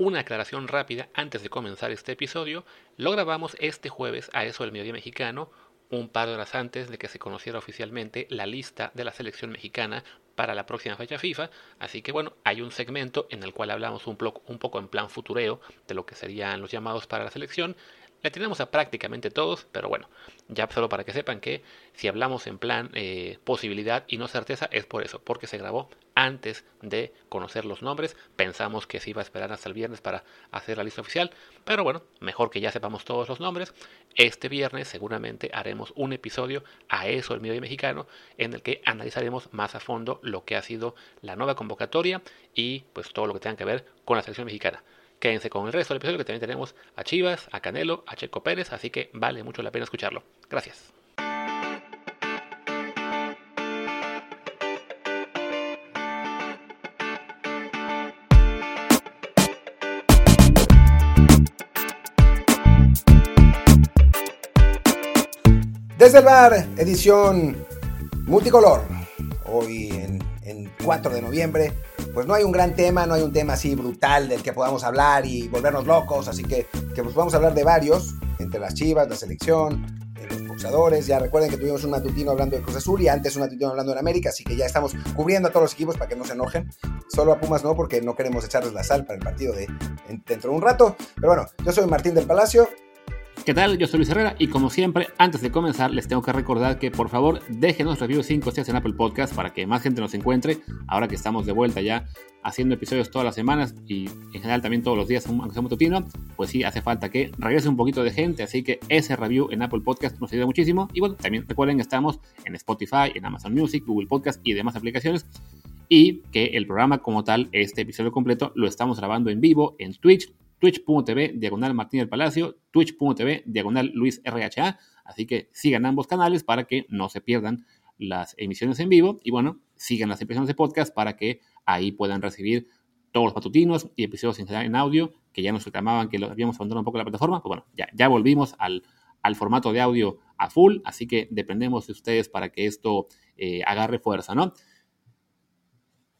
Una aclaración rápida antes de comenzar este episodio, lo grabamos este jueves a eso del mediodía mexicano, un par de horas antes de que se conociera oficialmente la lista de la selección mexicana para la próxima fecha FIFA. Así que bueno, hay un segmento en el cual hablamos un, un poco en plan futureo de lo que serían los llamados para la selección la tenemos a prácticamente todos, pero bueno, ya solo para que sepan que si hablamos en plan eh, posibilidad y no certeza es por eso, porque se grabó antes de conocer los nombres. Pensamos que se iba a esperar hasta el viernes para hacer la lista oficial, pero bueno, mejor que ya sepamos todos los nombres. Este viernes seguramente haremos un episodio a eso el medio mexicano en el que analizaremos más a fondo lo que ha sido la nueva convocatoria y pues todo lo que tenga que ver con la selección mexicana. Quédense con el resto del episodio que también tenemos a Chivas, a Canelo, a Checo Pérez, así que vale mucho la pena escucharlo. Gracias. Desde el bar, edición multicolor. Hoy en, en 4 de noviembre pues no hay un gran tema, no hay un tema así brutal del que podamos hablar y volvernos locos, así que, que pues vamos a hablar de varios, entre las chivas, la selección, eh, los boxadores, ya recuerden que tuvimos un matutino hablando de Cruz Azul y antes un matutino hablando de América, así que ya estamos cubriendo a todos los equipos para que no se enojen, solo a Pumas no, porque no queremos echarles la sal para el partido de dentro de un rato, pero bueno, yo soy Martín del Palacio, ¿Qué tal? Yo soy Luis Herrera y como siempre, antes de comenzar, les tengo que recordar que por favor déjenos reviews 5 estrellas en Apple Podcast para que más gente nos encuentre. Ahora que estamos de vuelta ya haciendo episodios todas las semanas y en general también todos los días, aunque sea matutino, pues sí, hace falta que regrese un poquito de gente. Así que ese review en Apple Podcast nos ayuda muchísimo. Y bueno, también recuerden que estamos en Spotify, en Amazon Music, Google Podcast y demás aplicaciones. Y que el programa como tal, este episodio completo, lo estamos grabando en vivo en Twitch twitch.tv diagonal Martín del Palacio, twitch.tv diagonal Luis RHA. Así que sigan ambos canales para que no se pierdan las emisiones en vivo y bueno, sigan las emisiones de podcast para que ahí puedan recibir todos los patutinos y episodios en audio que ya nos reclamaban que lo habíamos abandonado un poco la plataforma. Pues bueno, ya, ya volvimos al, al formato de audio a full, así que dependemos de ustedes para que esto eh, agarre fuerza, ¿no?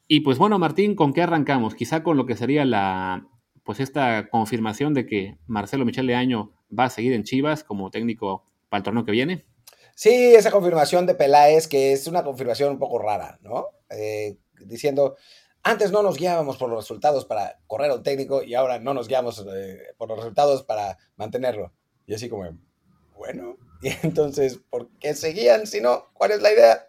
Y pues bueno, Martín, ¿con qué arrancamos? Quizá con lo que sería la, pues esta confirmación de que Marcelo Michel Leaño va a seguir en Chivas como técnico para el torneo que viene? Sí, esa confirmación de Peláez, que es una confirmación un poco rara, ¿no? Eh, diciendo, antes no nos guiábamos por los resultados para correr a un técnico y ahora no nos guiamos eh, por los resultados para mantenerlo. Y así como, bueno, y entonces, ¿por qué seguían si no? ¿Cuál es la idea?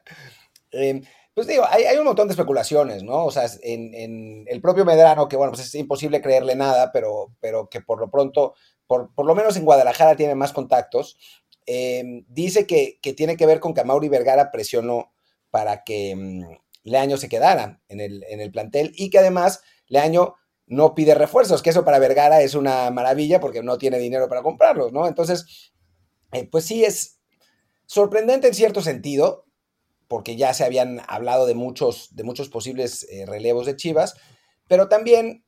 Eh, pues digo, hay, un montón de especulaciones, ¿no? O sea, en, el propio Medrano, que bueno, pues es imposible creerle nada, pero, pero que por lo pronto, por, por lo menos en Guadalajara tiene más contactos, em, dice que, tiene que ver con que Amaury Vergara presionó para que um, Leaño se quedara en el, en el plantel y que además Leaño no pide refuerzos, que eso para Vergara es una maravilla porque no tiene dinero para comprarlos, ¿no? Entonces, eh, pues sí es sorprendente en cierto sentido, porque ya se habían hablado de muchos, de muchos posibles eh, relevos de Chivas, pero también,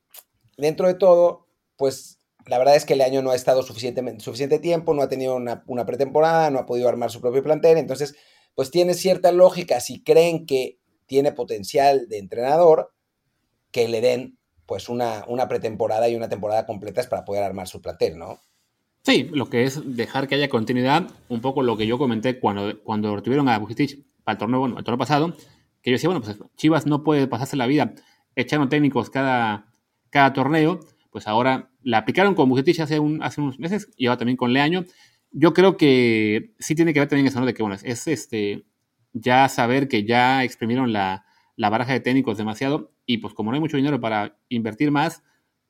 dentro de todo, pues la verdad es que el año no ha estado suficiente tiempo, no ha tenido una, pretemporada, no ha podido armar su propio plantel, entonces, pues tiene cierta lógica si creen que tiene potencial de entrenador, que le den pues una, una pretemporada y una temporada completas para poder armar su plantel, ¿no? Sí, lo que es dejar que haya continuidad, un poco lo que yo comenté cuando, cuando tuvieron a Bujicic para el torneo, bueno, el torneo pasado, que yo decía, bueno, pues Chivas no puede pasarse la vida echando técnicos cada, cada torneo, pues ahora la aplicaron con Bucetich hace, un, hace unos meses y ahora también con Leaño. Yo creo que sí tiene que ver también eso, ¿no? De que, bueno, es este, ya saber que ya exprimieron la, la baraja de técnicos demasiado y pues como no hay mucho dinero para invertir más,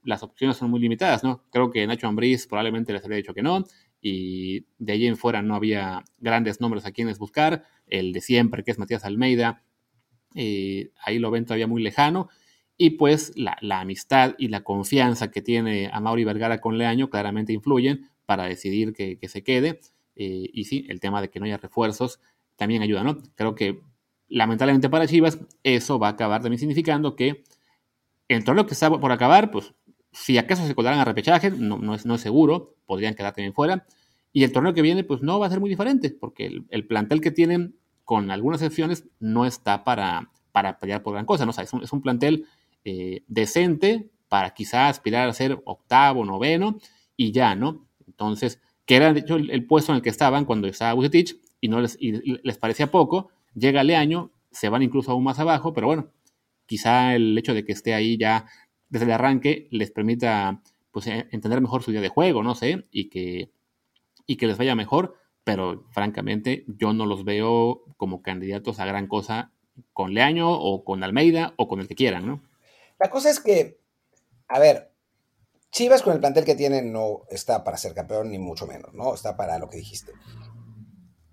las opciones son muy limitadas, ¿no? Creo que Nacho Ambriz probablemente les habría dicho que no, y de allí en fuera no había grandes nombres a quienes buscar. El de siempre, que es Matías Almeida, eh, ahí lo ven todavía muy lejano. Y pues la, amistad y la confianza que tiene a Mauri Vergara con Leaño claramente influyen para decidir que, se quede. Eh, y sí, el tema de que no haya refuerzos también ayuda, ¿no? Creo que lamentablemente para Chivas eso va a acabar también significando que el torneo que está por acabar, pues si acaso se colarán a repechaje, no, no, es, no es seguro, podrían quedar también fuera. Y el torneo que viene, pues no va a ser muy diferente, porque el, plantel que tienen, con algunas excepciones, no está para, para pelear por gran cosa. ¿no? es, un, plantel eh, decente para quizás aspirar a ser octavo, noveno y ya, ¿no? Entonces, que era de hecho el, puesto en el que estaban cuando estaba Bucetich y no les, les parecía poco, llega el año, se van incluso aún más abajo, pero bueno, quizá el hecho de que esté ahí ya desde el arranque les permita pues eh, entender mejor su día de juego, no sé, y que, y que les vaya mejor, pero francamente yo no los veo como candidatos a gran cosa con Leaño o con Almeida o con el que quieran, ¿no? La cosa es que, a ver, Chivas con el plantel que tiene no está para ser campeón, ni mucho menos, ¿no? Está para lo que dijiste.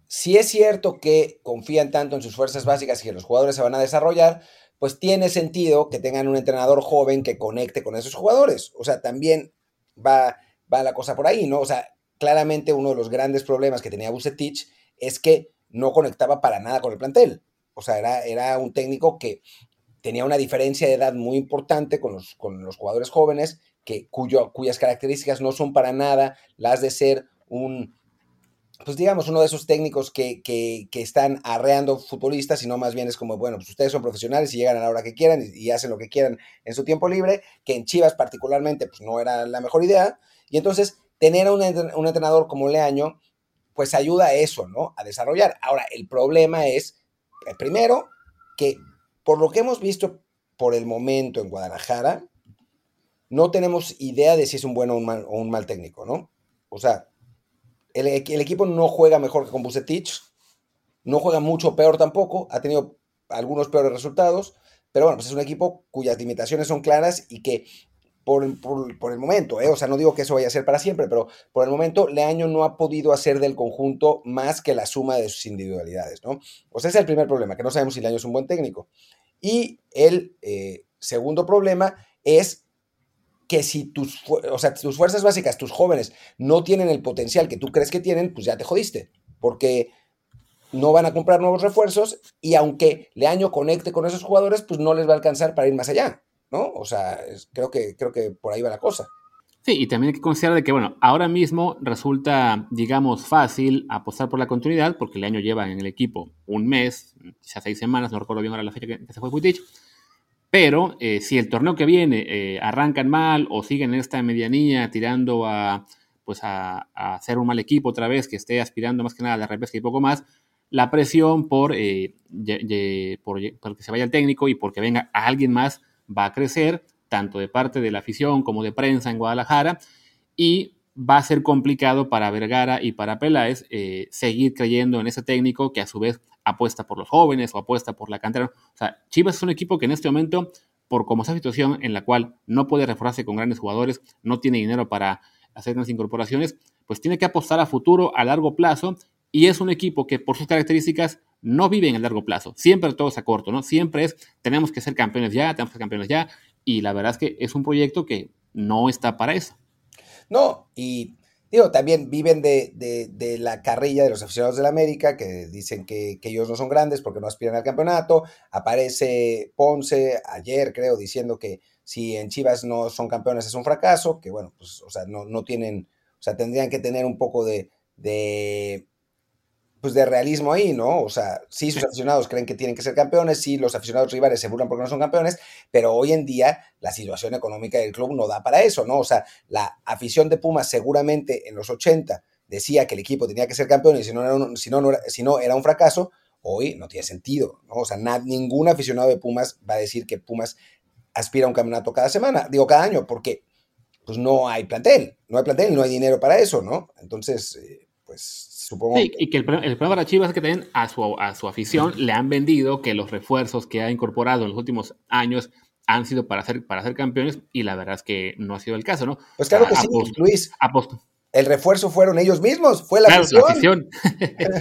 Si es cierto que confían tanto en sus fuerzas básicas y que los jugadores se van a desarrollar, pues tiene sentido que tengan un entrenador joven que conecte con esos jugadores. O sea, también va, va la cosa por ahí, ¿no? O sea, claramente uno de los grandes problemas que tenía Bucetich es que no conectaba para nada con el plantel. O sea, era, era un técnico que tenía una diferencia de edad muy importante con los, con los jugadores jóvenes, que, cuyo, cuyas características no son para nada las de ser un, pues digamos, uno de esos técnicos que, que, están arreando futbolistas, sino más bien es como, bueno, pues ustedes son profesionales y llegan a la hora que quieran y, y, hacen lo que quieran en su tiempo libre, que en Chivas particularmente, pues no era la mejor idea. Y entonces, tener a un, un entrenador como Leaño, pues ayuda a eso, ¿no? A desarrollar. Ahora, el problema es, eh, primero, que por lo que hemos visto por el momento en Guadalajara, no tenemos idea de si es un buen o un mal, o un mal técnico, ¿no? O sea, el, equipo no juega mejor que con Bucetich, no juega mucho peor tampoco, ha tenido algunos peores resultados, pero bueno, pues es un equipo cuyas limitaciones son claras y que por el momento, ¿eh? o sea, no digo que eso vaya a ser para siempre, pero por el momento Leaño no ha podido hacer del conjunto más que la suma de sus individualidades, ¿no? O sea, ese es el primer problema, que no sabemos si Leaño es un buen técnico. Y el eh, segundo problema es que si tus, o sea, tus fuerzas básicas, tus jóvenes, no tienen el potencial que tú crees que tienen, pues ya te jodiste, porque no van a comprar nuevos refuerzos y aunque Leaño conecte con esos jugadores, pues no les va a alcanzar para ir más allá, ¿no? O sea, es, creo, que, creo que por ahí va la cosa. Sí, y también hay que considerar de que, bueno, ahora mismo resulta, digamos, fácil apostar por la continuidad, porque el año lleva en el equipo un mes, quizás seis semanas, no recuerdo bien ahora la fecha que, que se fue Puitich, pero eh, si el torneo que viene eh, arrancan mal o siguen esta medianía tirando a, pues a, un mal equipo otra vez, que esté aspirando más que nada a la repesca y poco más, la presión por, eh, por, por que se vaya el técnico y porque venga alguien más va a crecer tanto de parte de la afición como de prensa en Guadalajara, y va a ser complicado para Vergara y para Peláez seguir creyendo en ese técnico que a su vez apuesta por los jóvenes o apuesta por la cantera. O sea, Chivas es un equipo que en este momento, por como esa situación en la cual no puede reforzarse con grandes jugadores, no tiene dinero para hacer unas incorporaciones, pues tiene que apostar a futuro, a largo plazo, y es un equipo que por sus características no vive en el largo plazo. Siempre todo es a corto, ¿no? Siempre es, tenemos que ser campeones ya, tenemos que ser campeones ya, y la verdad es que es un proyecto que no está para eso. No, y digo, también viven de, de, la carrilla de los aficionados de la América, que dicen que, ellos no son grandes porque no aspiran al campeonato. Aparece Ponce ayer, creo, diciendo que si en Chivas no son campeones es un fracaso, que bueno, pues, o sea, no, no tienen, o sea, tendrían que tener un poco de pues de realismo ahí, ¿no? O sea, sí, sus aficionados creen que tienen que ser campeones, sí, los aficionados rivales se burlan porque no son campeones, pero hoy en día la situación económica del club no da para eso, ¿no? O sea, la afición de Pumas seguramente en los 80 decía que el equipo tenía que ser campeón y si no era un, si no, no era, si no era un fracaso, hoy no tiene sentido, ¿no? O sea, ningún aficionado de Pumas va a decir que Pumas aspira a un campeonato cada semana, digo cada año, porque pues no hay plantel, no hay plantel, no hay dinero para eso, ¿no? Entonces, eh, pues Supongo. Sí, y que el, el, problema para Chivas es que también a su, a su afición le han vendido que los refuerzos que ha incorporado en los últimos años han sido para ser, para ser campeones y la verdad es que no ha sido el caso, ¿no? Pues claro que sí, aposto, Luis. Aposto. El refuerzo fueron ellos mismos, fue la claro, afición. La afición.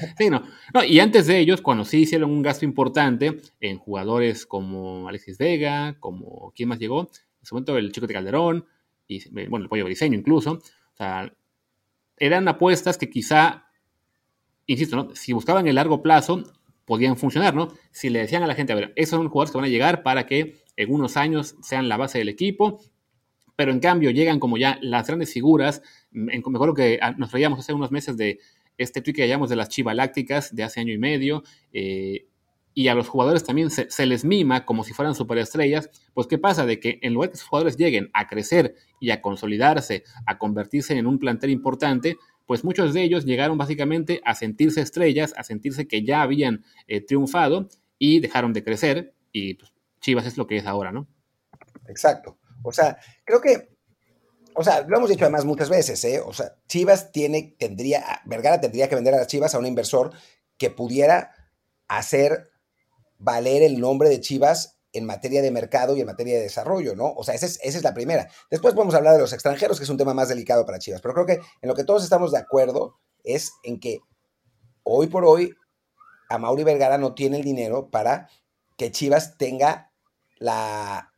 sí, no. no. Y antes de ellos, cuando sí hicieron un gasto importante en jugadores como Alexis Vega, como quién más llegó, en su momento el Chico de Calderón, y bueno, el Pollo Briseño incluso, o sea, eran apuestas que quizá insisto, ¿no? si buscaban el largo plazo, podían funcionar, ¿no? Si le decían a la gente, a ver, esos son jugadores que van a llegar para que en unos años sean la base del equipo, pero en cambio llegan como ya las grandes figuras, me acuerdo que ah, nos traíamos hace unos meses de este tweet que llamamos de las chivalácticas de hace año y medio, eh, y a los jugadores también se, les mima como si fueran superestrellas, pues ¿qué pasa? De que en lugar de que esos jugadores lleguen a crecer y a consolidarse, a convertirse en un plantel importante, pues muchos de ellos llegaron básicamente a sentirse estrellas, a sentirse que ya habían eh, triunfado y dejaron de crecer y pues, Chivas es lo que es ahora, ¿no? Exacto. O sea, creo que, o sea, lo hemos dicho además muchas veces, ¿eh? O sea, Chivas tiene, tendría, Vergara tendría que vender a las Chivas a un inversor que pudiera hacer valer el nombre de Chivas en materia de mercado y en materia de desarrollo, ¿no? O sea, esa es, esa es la primera. Después podemos hablar de los extranjeros, que es un tema más delicado para Chivas, pero creo que en lo que todos estamos de acuerdo es en que hoy por hoy a Mauri Vergara no tiene el dinero para que Chivas tenga la,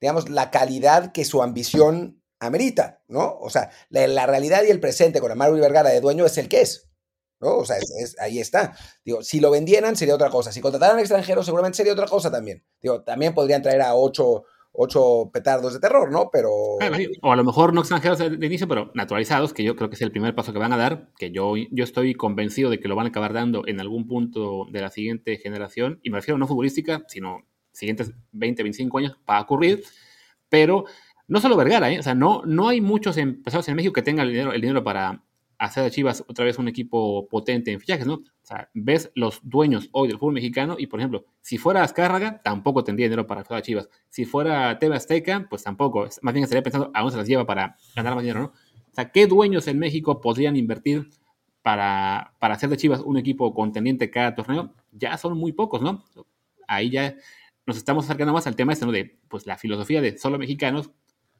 digamos, la calidad que su ambición amerita, ¿no? O sea, la, realidad y el presente con Mauri Vergara de dueño es el que es. ¿No? O sea, ahí está. Digo, si lo vendieran sería otra cosa. Si contrataran extranjeros seguramente sería otra cosa también. Digo, también podrían traer a ocho, petardos de terror, ¿no? Pero... O a lo mejor no extranjeros de inicio, pero naturalizados, que yo creo que es el primer paso que van a dar, que yo, yo estoy convencido de que lo van a acabar dando en algún punto de la siguiente generación, y me refiero no futbolística, sino siguientes 20, 25 años para ocurrir, pero no solo Vergara, ¿eh? o sea, no, no hay muchos empresarios en México que tengan el dinero, el dinero para hacer de Chivas otra vez un equipo potente en fichajes, ¿no? O sea, ves los dueños hoy del fútbol mexicano y, por ejemplo, si fuera Azcárraga, tampoco tendría dinero para hacer a Chivas. Si fuera TV Azteca, pues tampoco. Más bien estaría pensando a dónde se las lleva para ganar más dinero, ¿no? O sea, ¿qué dueños en México podrían invertir para, para hacer de Chivas un equipo contendiente cada torneo? Ya son muy pocos, ¿no? Ahí ya nos estamos acercando más al tema este, ¿no? De, pues, la filosofía de solo mexicanos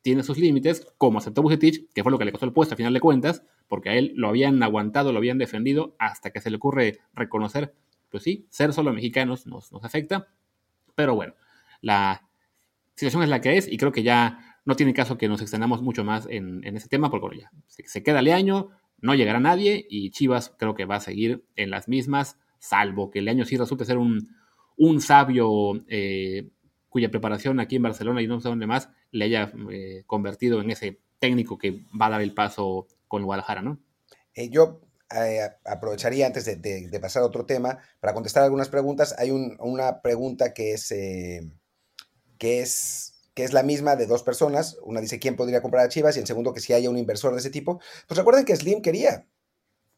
tiene sus límites, como aceptó Bucetich, que fue lo que le costó el puesto a final de cuentas, porque a él lo habían aguantado, lo habían defendido, hasta que se le ocurre reconocer, pues sí, ser solo mexicanos nos, nos afecta, pero bueno, la situación es la que es y creo que ya no tiene caso que nos extendamos mucho más en, ese tema, porque bueno, ya se, queda el año, no llegará nadie y Chivas creo que va a seguir en las mismas, salvo que el año sí resulte ser un, un sabio eh, cuya preparación aquí en Barcelona y no sé dónde más le haya eh, convertido en ese técnico que va a dar el paso con Guadalajara, ¿no? Eh, yo eh, aprovecharía antes de, pasar a otro tema para contestar algunas preguntas. Hay una pregunta que es, que, es, que es la misma de dos personas. Una dice quién podría comprar a Chivas y el segundo que si haya un inversor de ese tipo. Pues recuerden que Slim quería.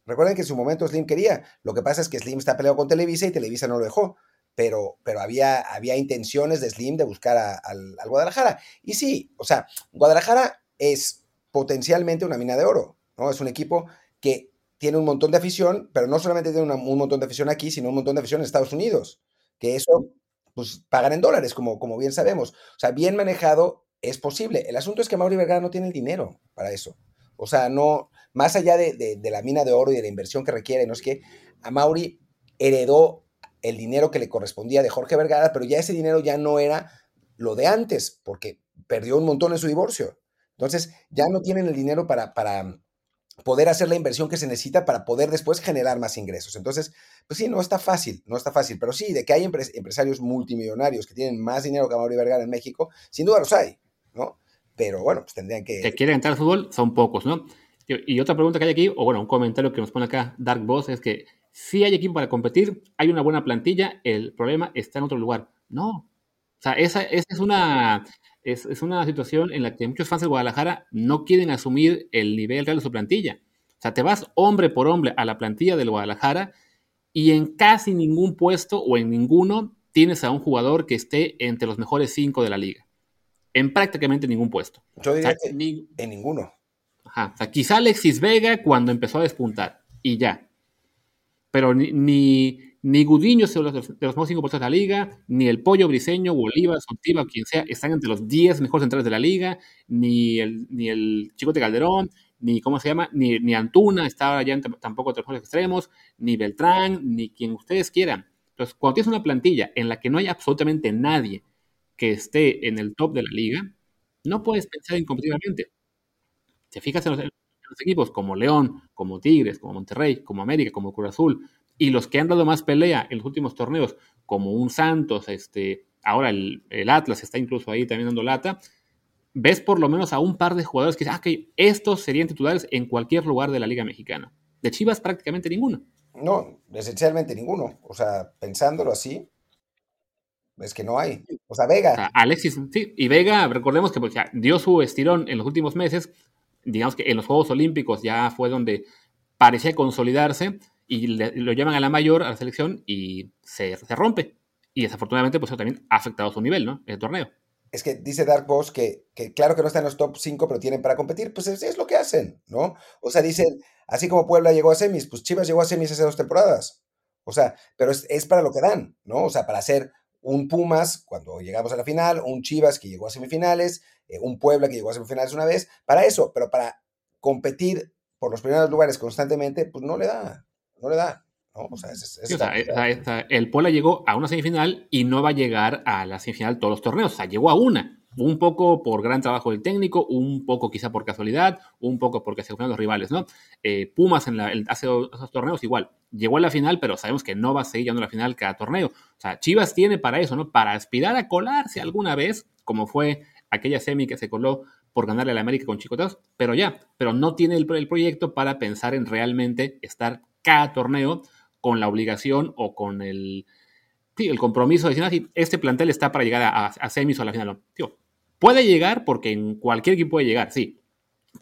Recuerden que en su momento Slim quería. Lo que pasa es que Slim está peleado con Televisa y Televisa no lo dejó pero, pero había, había intenciones de Slim de buscar al, Guadalajara. Y sí, o sea, Guadalajara es potencialmente una mina de oro, ¿no? Es un equipo que tiene un montón de afición, pero no solamente tiene un montón de afición aquí, sino un montón de afición en Estados Unidos, que eso, pues, pagan en dólares, como, como bien sabemos. O sea, bien manejado es posible. El asunto es que Mauri Vergara no tiene el dinero para eso. O sea, no, más allá de, de la mina de oro y de la inversión que requiere, no es que a Mauri heredó el dinero que le correspondía de Jorge Vergara, pero ya ese dinero ya no era lo de antes, porque perdió un montón en su divorcio. Entonces, ya no tienen el dinero para, para poder hacer la inversión que se necesita para poder después generar más ingresos. Entonces, pues sí, no está fácil, no está fácil, pero sí, de que hay empresarios multimillonarios que tienen más dinero que Mauri Vergara en México, sin duda los hay, ¿no? Pero bueno, pues tendrían que... Que quieren entrar al fútbol son pocos, ¿no? Y, otra pregunta que hay aquí, o bueno, un comentario que nos pone acá Dark Boss, es que si hay equipo para competir, hay una buena plantilla, el problema está en otro lugar. No. O sea, esa, es, una, es, una situación en la que muchos fans de Guadalajara no quieren asumir el nivel real de su plantilla. O sea, te vas hombre por hombre a la plantilla del Guadalajara y en casi ningún puesto o en ninguno tienes a un jugador que esté entre los mejores cinco de la liga. En prácticamente ningún puesto. Yo diría que en ninguno. Ajá. O sea, quizá Alexis Vega cuando empezó a despuntar y ya pero ni, ni, Gudiño de los, de los mejores cinco puestos de la liga, ni el Pollo Briseño, Bolívar, Sotiva, quien sea, están entre los 10 mejores centrales de la liga, ni el, ni el Chicote Calderón, ni, ¿cómo se llama? Ni, ni Antuna estaba ya tampoco entre los mejores extremos, ni Beltrán, ni quien ustedes quieran. Entonces, cuando tienes una plantilla en la que no hay absolutamente nadie que esté en el top de la liga, no puedes pensar incompetitivamente. Te fijas en los, equipos como León, como Tigres, como Monterrey, como América, como Cruz Azul, y los que han dado más pelea en los últimos torneos, como un Santos, este, ahora el, Atlas está incluso ahí también dando lata, ves por lo menos a un par de jugadores que dicen, ah, estos serían titulares en cualquier lugar de la Liga Mexicana. De Chivas prácticamente ninguno. No, esencialmente ninguno. O sea, pensándolo así, es que no hay. O sea, Vega. Alexis, sí, y Vega, recordemos que pues, dio su estirón en los últimos meses. Digamos que en los Juegos Olímpicos ya fue donde parecía consolidarse y lo llaman a la mayor, a la selección, y se, se rompe. Y desafortunadamente, pues eso también ha afectado su nivel, ¿no? El torneo. Es que dice Dark Boss que, que claro que no están en los top 5, pero tienen para competir. Pues es, es, lo que hacen, ¿no? O sea, dicen, así como Puebla llegó a semis, pues Chivas llegó a semis hace dos temporadas. O sea, pero es, es para lo que dan, ¿no? O sea, para hacer un Pumas cuando llegamos a la final, un Chivas que llegó a semifinales, eh, un Puebla que llegó a semifinales una vez, para eso, pero para competir por los primeros lugares constantemente, pues no le da, no le da. ¿no? O sea, es, es, sí, o sea, el Puebla llegó a una semifinal y no va a llegar a la semifinal todos los torneos, o sea, llegó a una. Un poco por gran trabajo del técnico, un poco quizá por casualidad, un poco porque se fueron los rivales, ¿no? Eh, Pumas en la, el, hace esos torneos igual, llegó a la final, pero sabemos que no va a seguir llegando a la final cada torneo. O sea, Chivas tiene para eso, ¿no? Para aspirar a colarse alguna vez, como fue aquella semi que se coló por ganarle a la América con Chicoteos, pero ya, pero no tiene el, el, proyecto para pensar en realmente estar cada torneo con la obligación o con el, sí, el compromiso de decir, ah, este plantel está para llegar a, a semis o a la final. Tío, puede llegar porque en cualquier equipo puede llegar, sí,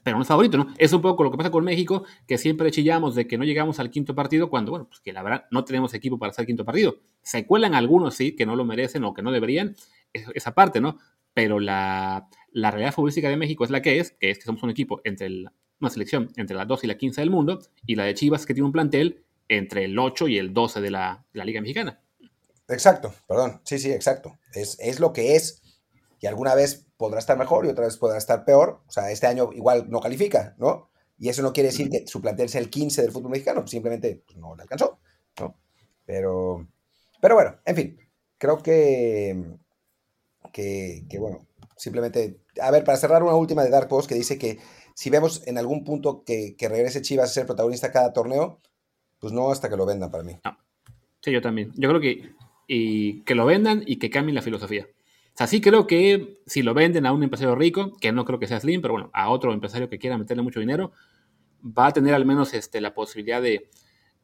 pero no es favorito, ¿no? Es un poco lo que pasa con México, que siempre chillamos de que no llegamos al quinto partido cuando, bueno, pues que la verdad no tenemos equipo para hacer quinto partido. Se cuelan algunos, sí, que no lo merecen o que no deberían, esa parte, ¿no? Pero la, la realidad futbolística de México es la que es, que es que somos un equipo entre el, una selección entre las 2 y la 15 del mundo, y la de Chivas que tiene un plantel entre el 8 y el 12 de la, la Liga Mexicana. Exacto, perdón, sí, sí, exacto. Es, es lo que es, y alguna vez podrá estar mejor y otra vez podrá estar peor. O sea, este año igual no califica, ¿no? Y eso no quiere decir que su plantel sea el 15 del fútbol mexicano, simplemente pues, no le alcanzó, ¿no? Pero, pero bueno, en fin, creo que, que, que bueno, simplemente, a ver, para cerrar una última de Dark Post que dice que si vemos en algún punto que, que, regrese Chivas a ser protagonista cada torneo, pues no hasta que lo vendan para mí. No. Sí, yo también. Yo creo que, y que lo vendan y que cambien la filosofía. Sea, sí creo que si lo venden a un empresario rico, que no creo que sea Slim, pero bueno, a otro empresario que quiera meterle mucho dinero, va a tener al menos este, la posibilidad de,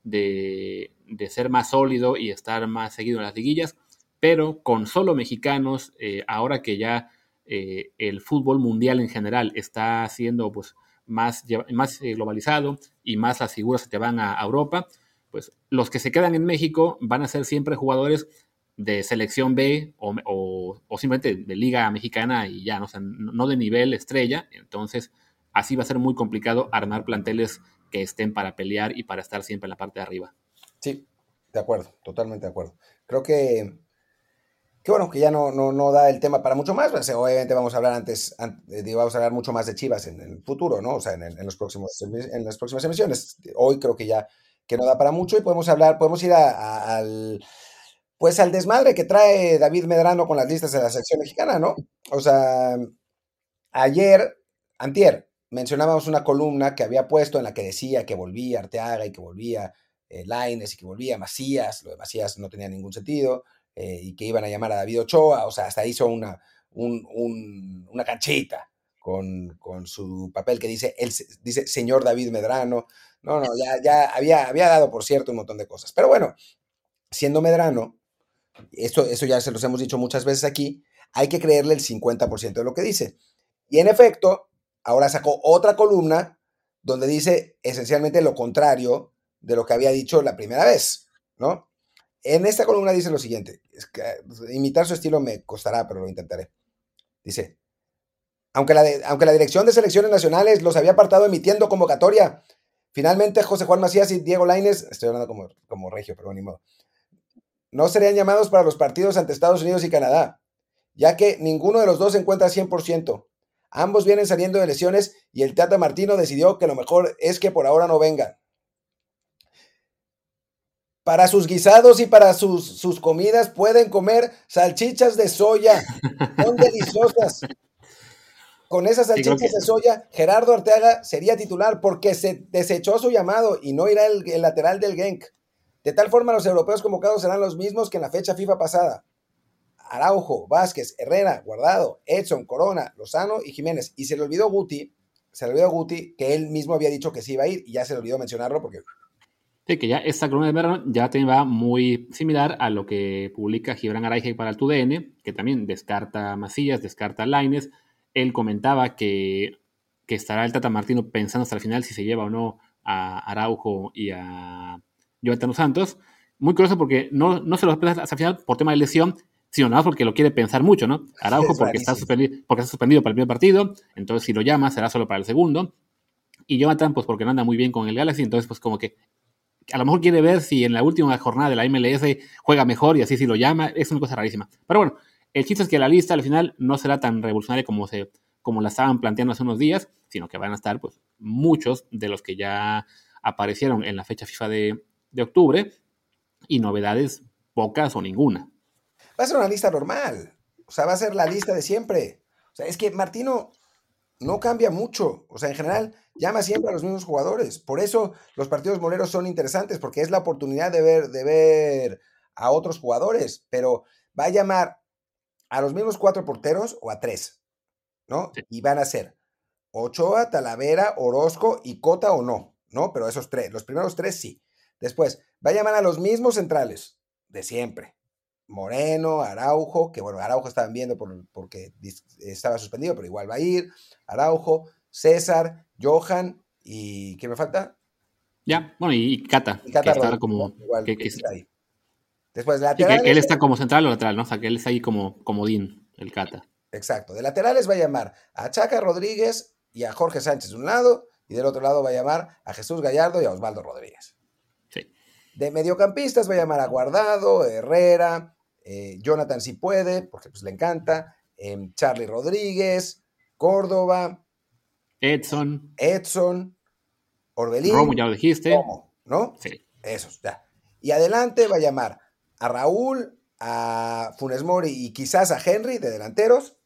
de, de ser más sólido y estar más seguido en las liguillas, pero con solo mexicanos, eh, ahora que ya eh, el fútbol mundial en general está siendo pues, más, más eh, globalizado y más las figuras se te van a, Europa, pues los que se quedan en México van a ser siempre jugadores de selección B o, o, simplemente de liga mexicana y ya, ¿no? Sea, no de nivel estrella, entonces así va a ser muy complicado armar planteles que estén para pelear y para estar siempre en la parte de arriba. Sí, de acuerdo, totalmente de acuerdo. Creo que que bueno, que ya no, no, no, da el tema para mucho más, pues, obviamente vamos a hablar antes, antes, vamos a hablar mucho más de Chivas en el futuro, ¿no? O sea, en, los próximos, en las próximas emisiones. Hoy creo que ya que no da para mucho y podemos hablar, podemos ir a, al, pues al desmadre que trae David Medrano con las listas de la sección mexicana, ¿no? O sea, ayer, antier, mencionábamos una columna que había puesto en la que decía que volvía Arteaga y que volvía eh, Laines y que volvía Macías, lo de Macías no tenía ningún sentido, eh, y que iban a llamar a David Ochoa, o sea, hasta hizo una, un, un, una canchita con, con, su papel que dice, él, dice señor David Medrano. No, no, ya, ya había, había dado, por cierto, un montón de cosas. Pero bueno, siendo Medrano, eso ya se los hemos dicho muchas veces aquí, hay que creerle el 50% de lo que dice. Y en efecto, ahora sacó otra columna donde dice esencialmente lo contrario de lo que había dicho la primera vez, ¿no? En esta columna dice lo siguiente, es que imitar su estilo me costará, pero lo intentaré. Dice, aunque la, aunque la Dirección de Selecciones Nacionales los había apartado emitiendo convocatoria, finalmente José Juan Macías y Diego Laines, estoy hablando como, como regio, pero ni modo, no serían llamados para los partidos ante Estados Unidos y Canadá, ya que ninguno de los dos se encuentra 100%. Ambos vienen saliendo de lesiones y el Tata Martino decidió que lo mejor es que por ahora no vengan para sus guisados y para sus, sus, comidas pueden comer salchichas de soya. Son deliciosas. Con esas salchichas que... de soya, Gerardo Arteaga sería titular porque se desechó su llamado y no irá el, el, lateral del Genk. De tal forma, los europeos convocados serán los mismos que en la fecha FIFA pasada. Araujo, Vázquez, Herrera, Guardado, Edson, Corona, Lozano y Jiménez. Y se le olvidó Guti, se le olvidó Guti que él mismo había dicho que sí iba a ir y ya se le olvidó mencionarlo porque Sí, que ya esta columna de verano ya te va muy similar a lo que publica Gibran Araige para el TUDN, que también descarta Macías, descarta Laines. Él comentaba que, que estará el Tata Martino pensando hasta el final si se lleva o no a Araujo y a Jonathan Santos. Muy curioso porque no, no se lo va a hasta el final por tema de lesión, sino nada porque lo quiere pensar mucho, ¿no? Araujo porque está, suspendido, porque está suspendido para el primer partido, entonces si lo llama será solo para el segundo. Y Jonathan, pues porque no anda muy bien con el Galaxy, entonces pues como que a lo mejor quiere ver si en la última jornada de la MLS juega mejor y así si lo llama, es una cosa rarísima. Pero bueno, el chiste es que la lista al final no será tan revolucionaria como, se, como la estaban planteando hace unos días, sino que van a estar pues muchos de los que ya aparecieron en la fecha FIFA de, de octubre y novedades pocas o ninguna. Va a ser una lista normal, o sea, va a ser la lista de siempre. O sea, es que Martino no cambia mucho, o sea, en general llama siempre a los mismos jugadores. Por eso los partidos moleros son interesantes, porque es la oportunidad de ver, de ver a otros jugadores, pero va a llamar a los mismos cuatro porteros o a tres, ¿no? Y van a ser Ochoa, Talavera, Orozco y Cota o no, ¿no? Pero esos tres, los primeros tres sí. Después, va a llamar a los mismos centrales de siempre. Moreno, Araujo, que bueno, Araujo estaban viendo por, porque estaba suspendido, pero igual va a ir. Araujo, César, Johan y ¿qué me falta? Ya, bueno, y Cata. Y Cata que como. que, ahí. Después, laterales. él está como central o lateral, ¿no? O sea, que él está ahí como comodín, el Cata. Exacto. De laterales va a llamar a Chaca Rodríguez y a Jorge Sánchez de un lado, y del otro lado va a llamar a Jesús Gallardo y a Osvaldo Rodríguez. De mediocampistas va a llamar a Guardado, Herrera, eh, Jonathan si puede, porque pues le encanta, em, Charlie Rodríguez, Córdoba, Edson. Edson. Orbelín. Romo, ya lo dijiste. ¿no? Sí. Eso, ya. Y adelante va a llamar a Raúl, a Funes Mori y quizás a Henry de delanteros.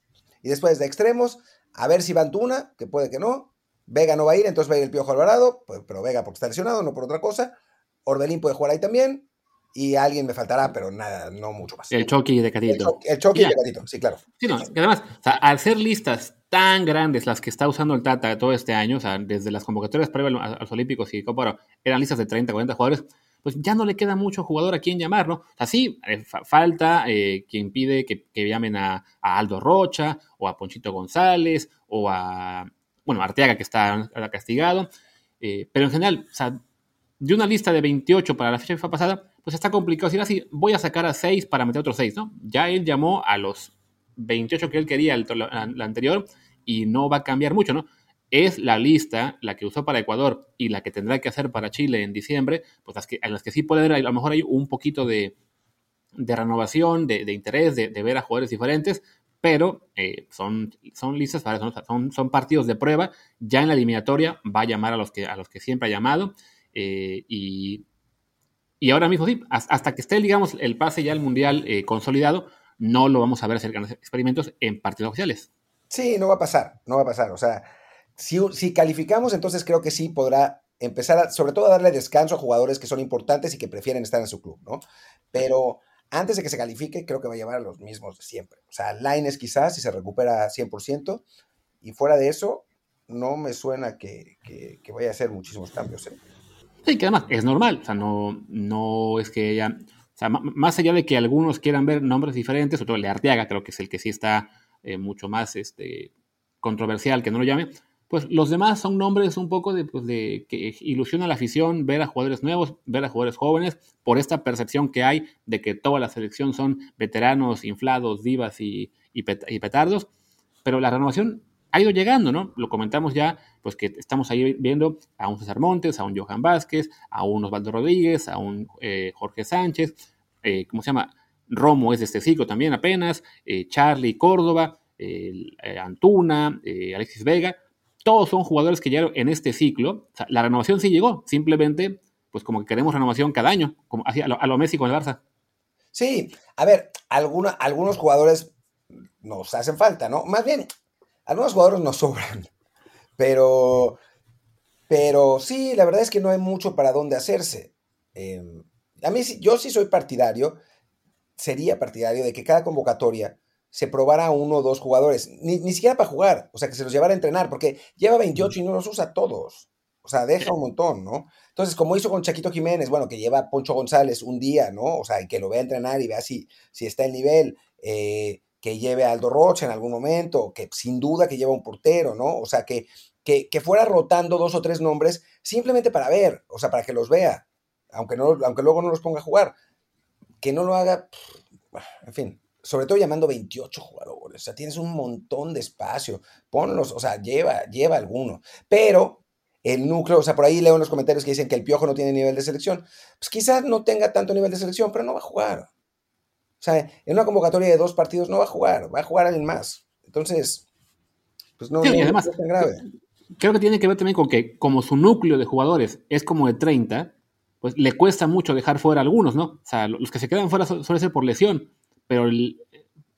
Y después de extremos, a ver si van Tuna, que puede que no. Vega no va a ir, entonces va a ir el Piojo Alvarado, pues, pero Vega porque está lesionado, no por otra cosa. Orbelín puede jugar ahí también. Y alguien me faltará, pero nada, no mucho más. El Chucky de Catito. El, Chucky de Catito, sí, claro. Sí, no, además, al ser listas tan grandes las que está usando el Tata todo este año, o sea, desde las convocatorias previas a los Olímpicos y Copa eran listas de 30, 40 jugadores, pues ya no le queda mucho jugador a quien llamar, ¿no? O sea, sí, eh, falta eh, quien pide que, llamen a, Aldo Rocha, o a Ponchito González, o a, bueno, Arteaga, que está castigado, eh, pero en general, o sea, de una lista de 28 para la fecha FIFA pasada, pues está complicado decir así, voy a sacar a 6 para meter otros 6, ¿no? Ya él llamó a los 28 que él quería la, anterior y no va a cambiar mucho, ¿no? Es la lista, la que usó para Ecuador y la que tendrá que hacer para Chile en diciembre, pues las que, en las que sí puede haber, a lo mejor hay un poquito de, renovación, de, interés, de, ver a jugadores diferentes, pero eh, son, son listas para son, son partidos de prueba. Ya en la eliminatoria va a llamar a los que, a los que siempre ha llamado eh, y, y ahora mismo sí, hasta que esté, digamos, el pase ya al Mundial eh, consolidado, no lo vamos a ver hacer experimentos en partidos oficiales. Sí, no va a pasar, no va a pasar. O sea, si, calificamos, entonces creo que sí podrá empezar, sobre todo a darle descanso a jugadores que son importantes y que prefieren estar en su club, ¿no? Pero antes de que se califique, creo que va a llevar a los mismos de siempre. O sea, Lines quizás, si se recupera 100%, y fuera de eso, no me suena que, que, vaya a hacer muchísimos cambios. ¿eh? Sí, que además es normal, o sea, no, no es que ya sea, más allá de que algunos quieran ver nombres diferentes, sobre todo el de Arteaga, creo que es el que sí está eh, mucho más este, controversial, que no lo llame, pues los demás son nombres un poco de, pues de que ilusiona la afición ver a jugadores nuevos, ver a jugadores jóvenes, por esta percepción que hay de que toda la selección son veteranos, inflados, divas y, y petardos, pero la renovación ha ido llegando, ¿no? Lo comentamos ya, pues que estamos ahí viendo a un César Montes, a un Johan Vázquez, a un Osvaldo Rodríguez, a un eh, Jorge Sánchez, eh, ¿cómo se llama? Romo es de este ciclo también apenas, eh, Charlie Córdoba, Antuna, Alexis Vega, todos son jugadores que llegaron en este ciclo. O sea, la renovación sí llegó, simplemente, pues como que queremos renovación cada año, como a lo, a lo Messi con el Barça. Sí, a ver, algunos jugadores nos hacen falta, ¿no? Más bien, algunos jugadores nos sobran, pero, pero sí, la verdad es que no hay mucho para dónde hacerse. Em, a mí, yo sí soy partidario, sería partidario de que cada convocatoria se probara uno o dos jugadores, ni, siquiera para jugar, o sea, que se los llevara a entrenar, porque lleva 28 y no los usa todos. O sea, deja un montón, ¿no? Entonces, como hizo con Chaquito Jiménez, bueno, que lleva a Poncho González un día, ¿no? O sea, que lo vea entrenar y vea si, si está el nivel, eh, que lleve a Aldo Rocha en algún momento, que sin duda que lleva un portero, ¿no? O sea, que, que, que, fuera rotando dos o tres nombres simplemente para ver, o sea, para que los vea, aunque, no, aunque luego no los ponga a jugar. Que no lo haga, en fin, sobre todo llamando 28 jugadores, o sea, tienes un montón de espacio, ponlos, o sea, lleva, lleva alguno, pero el núcleo, o sea, por ahí leo en los comentarios que dicen que el Piojo no tiene nivel de selección, pues quizás no tenga tanto nivel de selección, pero no va a jugar. O sea, en una convocatoria de dos partidos no va a jugar, va a jugar alguien más. Entonces, pues no, además, es tan grave. Creo que tiene que ver también con que como su núcleo de jugadores es como de 30, pues le cuesta mucho dejar fuera algunos, ¿no? O sea, los que se quedan fuera suele ser por lesión pero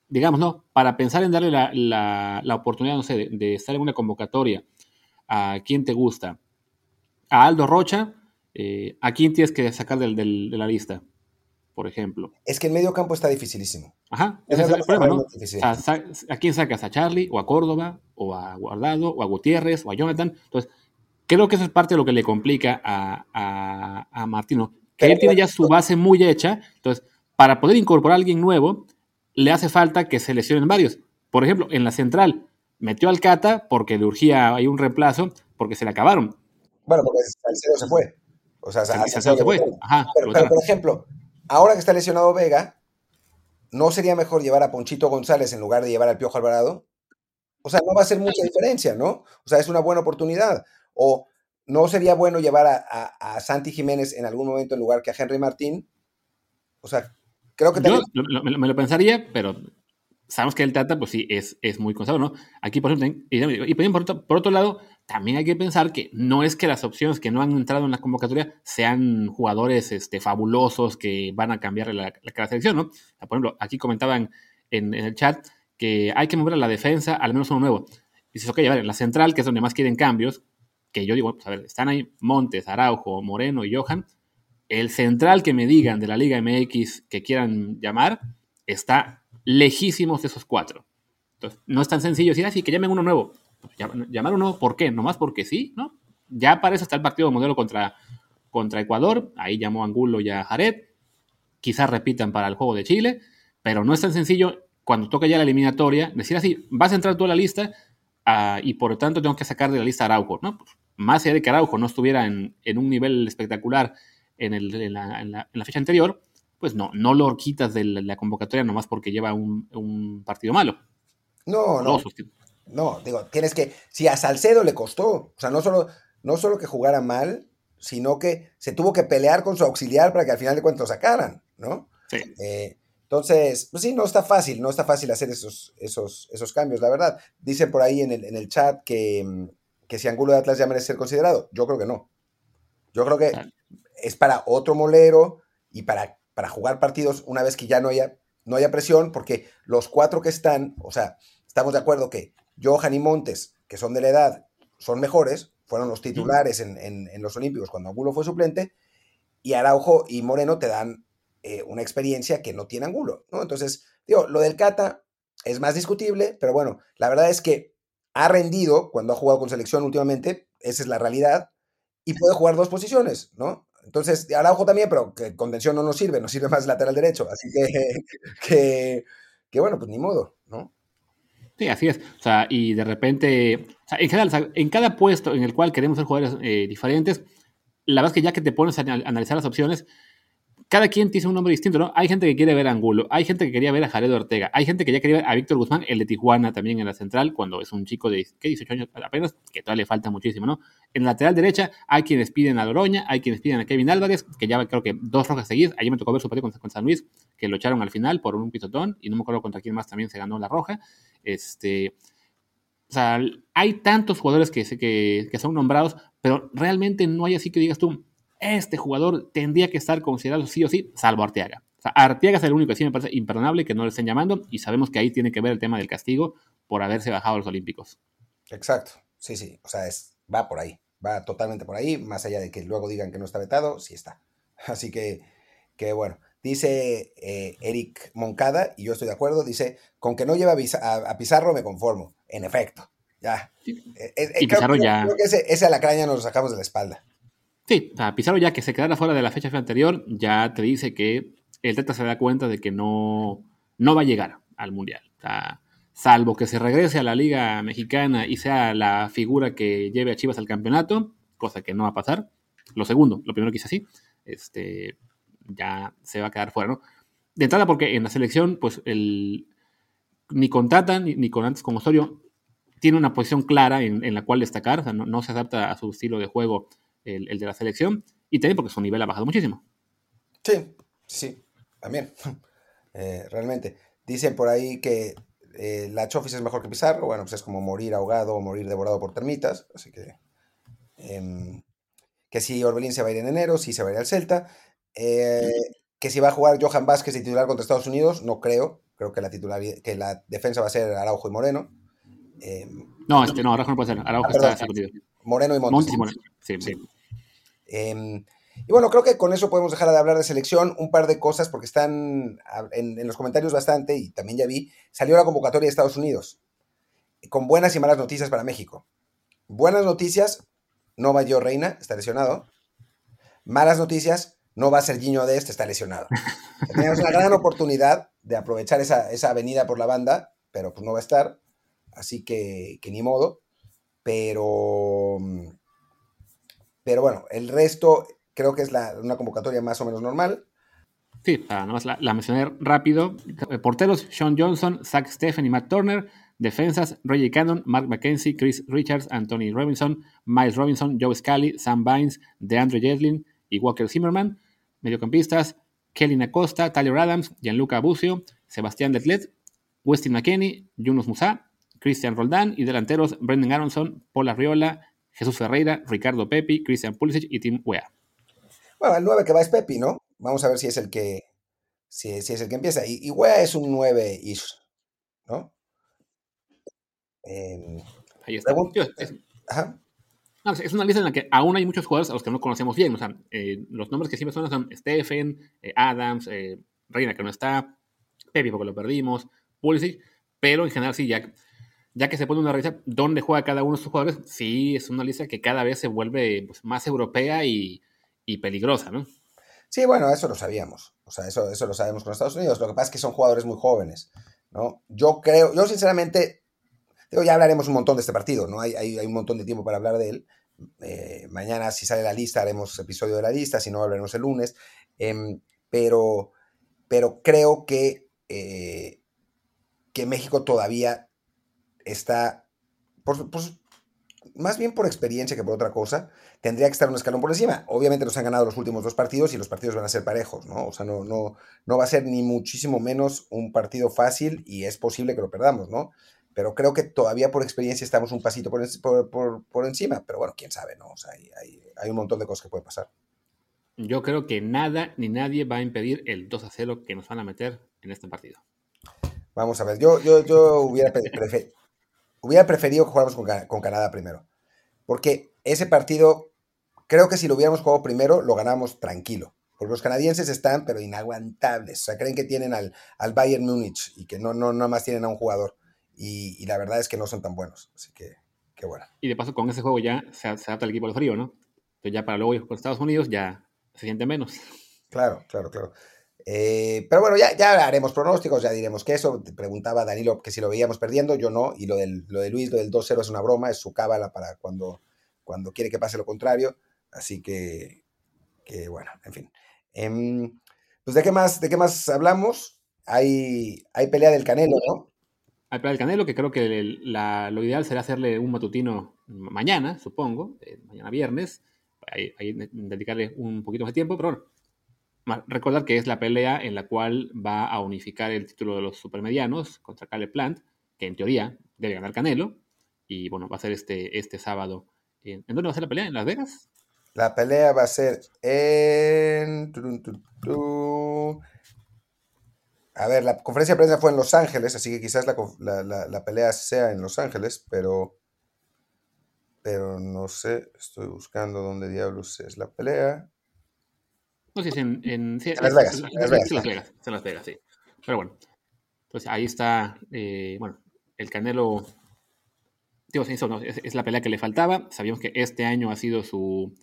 digamos, ¿no? Para pensar en darle la, oportunidad, no sé, de, estar en una convocatoria a quién te gusta, a Aldo Rocha, eh, ¿a quién tienes que sacar de la lista? Por ejemplo. Es que el medio campo está dificilísimo. Ajá, ese es el problema, ¿no? A, quién sacas? ¿A Charlie, o a Córdoba, o a Guardado, o a Gutiérrez, o a Jonathan? Entonces, creo que eso es parte de lo que le complica a, a, a Martino, que él tiene ya su base muy hecha, entonces para poder incorporar a alguien nuevo, le hace falta que se lesionen varios. Por ejemplo, en la central, metió al Cata porque le urgía ahí un reemplazo, porque se le acabaron. Bueno, porque Salcedo se fue. O sea, Salcedo se fue. Ajá, pero, por ejemplo, ahora que está lesionado Vega, ¿no sería mejor llevar a Ponchito González en lugar de llevar al Piojo Alvarado? O sea, no va a ser mucha diferencia, ¿no? O sea, es una buena oportunidad. O no sería bueno llevar a, a Santi Jiménez en algún momento en lugar que a Henry Martín. O sea, Creo que Yo me lo pensaría, pero sabemos que el Tata, pues sí, es, es muy conservador, ¿no? Aquí, por ejemplo, y, por, otro, lado, también hay que pensar que no es que las opciones que no han entrado en la convocatoria sean jugadores este, fabulosos que van a cambiar la, la, selección, ¿no? por ejemplo, aquí comentaban en, el chat que hay que mover a la defensa al menos uno nuevo. Y dices, ok, a ver, en la central, que es donde más quieren cambios, que yo digo, pues a ver, están ahí Montes, Araujo, Moreno y Johan, el central que me digan de la Liga MX que quieran llamar está lejísimos de esos cuatro. Entonces, no es tan sencillo decir, ah, que llamen uno nuevo. Pues, llamar uno, ¿por qué? Nomás porque sí, ¿no? Ya para eso está el partido modelo contra, contra Ecuador. Ahí llamó Angulo y a Jared. Quizás repitan para el juego de Chile, pero no es tan sencillo cuando toca ya la eliminatoria decir así, vas a entrar tú a la lista ah, y por lo tanto tengo que sacar de la lista a Araujo, ¿no? Pues, más allá de que Araujo no estuviera en, en un nivel espectacular en, la, fecha anterior, pues no, no lo quitas de la, convocatoria nomás porque lleva un, partido malo. No, no. No, digo, tienes que, si a Salcedo le costó, o sea, no solo, no solo que jugara mal, sino que se tuvo que pelear con su auxiliar para que al final de cuentas lo sacaran, ¿no? Sí. Eh, entonces, pues sí, no está fácil, no está fácil hacer esos, esos, esos cambios, la verdad. Dicen por ahí en el, en el chat que, que si Angulo de Atlas ya merece ser considerado. Yo creo que no. Yo creo que es para otro molero y para, para jugar partidos una vez que ya no haya, no haya presión, porque los cuatro que están, o sea, estamos de acuerdo que Johan y Montes, que son de la edad, son mejores, fueron los titulares en, los Olímpicos cuando Angulo fue suplente, y Araujo y Moreno te dan eh, una experiencia que no tiene Angulo, ¿no? Entonces, digo, lo del Cata es más discutible, pero bueno, la verdad es que ha rendido cuando ha jugado con selección últimamente, esa es la realidad, y puede jugar dos posiciones, ¿no? Entonces, Araujo también, pero que contención no nos sirve, nos sirve más lateral derecho. Así que, que, bueno, pues ni modo, ¿no? Sí, así es. O sea, y de repente, o sea, en general, en cada puesto en el cual queremos ser jugadores eh, diferentes, la verdad es que ya que te pones a analizar las opciones, cada quien tiene un nombre distinto, ¿no? Hay gente que quiere ver a Angulo, hay gente que quería ver a Jared Ortega, hay gente que ya quería ver a Víctor Guzmán, el de Tijuana también en la central, cuando es un chico de, ¿qué? 18 años apenas, que todavía le falta muchísimo, ¿no? En la lateral derecha hay quienes piden a Doroña, hay quienes piden a Kevin Álvarez, que ya creo que dos rojas seguidas, ayer me tocó ver su partido con, San Luis, que lo echaron al final por un pisotón, y no me acuerdo contra quién más también se ganó la roja, este... O sea, hay tantos jugadores que, que, que son nombrados, pero realmente no hay así que digas tú, este jugador tendría que estar considerado sí o sí, salvo Arteaga. O sea, Arteaga es el único que sí me parece imperdonable que no le estén llamando y sabemos que ahí tiene que ver el tema del castigo por haberse bajado a los Olímpicos. Exacto, sí, sí, o sea, es, va por ahí, va totalmente por ahí, más allá de que luego digan que no está vetado, sí está. Así que, que bueno, dice eh, Eric Moncada, y yo estoy de acuerdo, dice, con que no lleva a, Pizarro me conformo, en efecto. ya. Eh, eh, y Pizarro ya. Creo que ese, ese alacrán nos lo sacamos de la espalda. Sí, Pizarro ya que se quedara fuera de la fecha anterior, ya te dice que el Teta se da cuenta de que no, no va a llegar al Mundial. Salvo que se regrese a la Liga Mexicana y sea la figura que lleve a Chivas al campeonato, cosa que no va a pasar. Lo segundo, lo primero que hice así, este, ya se va a quedar fuera, ¿no? De entrada, porque en la selección, pues el, ni con Tata ni, con antes con Osorio tiene una posición clara en, la cual destacar, o sea, no, se adapta a su estilo de juego el, de la selección, y también porque su nivel ha bajado muchísimo. Sí, sí, también, eh, realmente. Dicen por ahí que eh, la Chofis es mejor que Pizarro, bueno, pues es como morir ahogado o morir devorado por termitas, así que... Em, que si Orbelín se va a ir en enero, si se va a ir al Celta, eh, que si va a jugar Johan Vázquez y titular contra Estados Unidos, no creo, creo que la, titular, que la defensa va a ser Araujo y Moreno. Em, no, este, no, Araujo no puede ser, Araujo ah, está Moreno y Montes. Montes Sí, sí. Em, y bueno, creo que con eso podemos dejar de hablar de selección. Un par de cosas, porque están en, los comentarios bastante, y también ya vi, salió la convocatoria de Estados Unidos, con buenas y malas noticias para México. Buenas noticias, no va yo Reina, está lesionado. Malas noticias, no va a ser Giño de este, está lesionado. Tenemos una gran oportunidad de aprovechar esa, avenida por la banda, pero pues no va a estar, así que, que ni modo. Pero, pero bueno, el resto creo que es una convocatoria más o menos normal. Sí, nada más la, mencioné rápido. Eh, porteros, Sean Johnson, Zach Stephen y Matt Turner. Defensas, Reggie Cannon, Mark McKenzie, Chris Richards, Anthony Robinson, Miles Robinson, Joe Scully, Sam Bynes, DeAndre Jeslin y Walker Zimmerman. Mediocampistas, Kelly Acosta, Tyler Adams, Gianluca Abucio, Sebastián Detlet, Westin McKenney, Yunus Musa, Christian Roldán y delanteros Brendan Aronson, Paul Arriola, Jesús Ferreira, Ricardo Pepi, Christian Pulisic y Tim Wea. Bueno, el 9 que va es Pepi, ¿no? Vamos a ver si es el que, si, es el que empieza. Y, Wea es un 9 ish, ¿no? Em, Ahí está. es, una lista en la que aún hay muchos jugadores a los que no conocemos bien. O sea, eh, los nombres que siempre suenan son Stephen, eh, Adams, eh, Reina que no está, Pepi porque lo perdimos, Pulisic, pero en general sí, ya, ya que se pone una revista dónde juega cada uno de estos jugadores, sí es una lista que cada vez se vuelve pues, más europea y y peligrosa, ¿no? Sí, bueno, eso lo sabíamos. O sea, eso, eso lo sabemos con Estados Unidos. Lo que pasa es que son jugadores muy jóvenes, ¿no? Yo creo, yo sinceramente, digo, ya hablaremos un montón de este partido, ¿no? Hay, hay, un montón de tiempo para hablar de él. Eh, mañana, si sale la lista, haremos episodio de la lista, si no, hablaremos el lunes. Em, pero, pero creo que, eh, que México todavía está, por, por, más bien por experiencia que por otra cosa, tendría que estar un escalón por encima. Obviamente nos han ganado los últimos dos partidos y los partidos van a ser parejos, ¿no? O sea, no, no, no va a ser ni muchísimo menos un partido fácil y es posible que lo perdamos, ¿no? Pero creo que todavía por experiencia estamos un pasito por, encima, pero bueno, quién sabe, ¿no? O sea, hay, un montón de cosas que pueden pasar. Yo creo que nada ni nadie va a impedir el 2 a 0 que nos van a meter en este partido. Vamos a ver, yo, yo, yo hubiera, hubiera preferido que jugáramos con, con Canadá primero. Porque ese partido Creo que si lo hubiéramos jugado primero, lo ganamos tranquilo. Porque los canadienses están, pero inaguantables. O sea, creen que tienen al, al Bayern Múnich y que no, no, nada más tienen a un jugador. Y, la verdad es que no son tan buenos. Así que, qué bueno. Y de paso, con ese juego ya se, adapta el equipo al frío, ¿no? Entonces ya para luego ir con Estados Unidos ya se siente menos. Claro, claro, claro. Eh, pero bueno, ya, ya haremos pronósticos, ya diremos que eso. Preguntaba Danilo que si lo veíamos perdiendo, yo no. Y lo, del, lo de Luis, lo del 2-0 es una broma, es su cábala para cuando, cuando quiere que pase lo contrario. Así que, que bueno, en fin. Em, pues, ¿de qué, más, ¿de qué más hablamos? Hay, hay pelea del Canelo, ¿no? Hay pelea del Canelo, que creo que lo ideal sería hacerle un matutino mañana, supongo, eh, mañana viernes, ahí, dedicarle un poquito más de tiempo, pero bueno, recordar que es la pelea en la cual va a unificar el título de los supermedianos contra Caleb Plant, que en teoría debe ganar Canelo, y bueno, va a ser este, este sábado. ¿En dónde va a ser la pelea? ¿En Las Vegas? La pelea va a ser en... A ver, la conferencia de prensa fue en Los Ángeles, así que quizás la, pelea sea en Los Ángeles, pero... Pero no sé, estoy buscando dónde diablos es la pelea. No sé si en, en, Las Vegas. En Las Vegas, en Las Vegas, sí. Pero bueno, pues ahí está, eh, bueno, el Canelo eso, es, la pelea que le faltaba. Sabíamos que este año ha sido su.